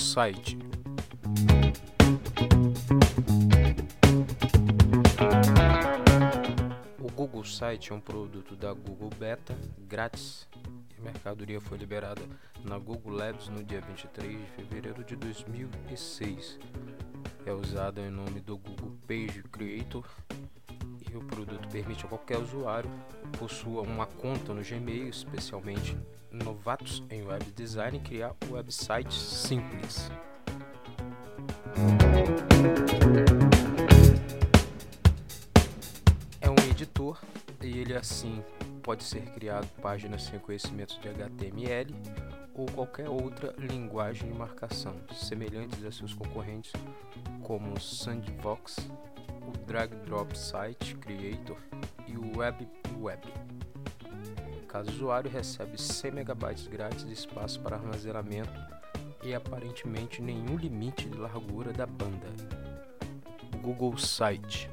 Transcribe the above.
Site. O Google Site é um produto da Google Beta, grátis, a mercadoria foi liberada na Google Labs no dia 23 de fevereiro de 2006. É usado em nome do Google Page Creator o produto permite a qualquer usuário possua uma conta no Gmail, especialmente novatos em web design, criar websites simples. É um editor e ele assim pode ser criado páginas sem conhecimento de HTML ou qualquer outra linguagem de marcação, semelhantes a seus concorrentes como Sandbox, Drag Drop Site Creator e o Web Web. Cada usuário recebe 100 MB grátis de espaço para armazenamento e aparentemente nenhum limite de largura da banda. Google Site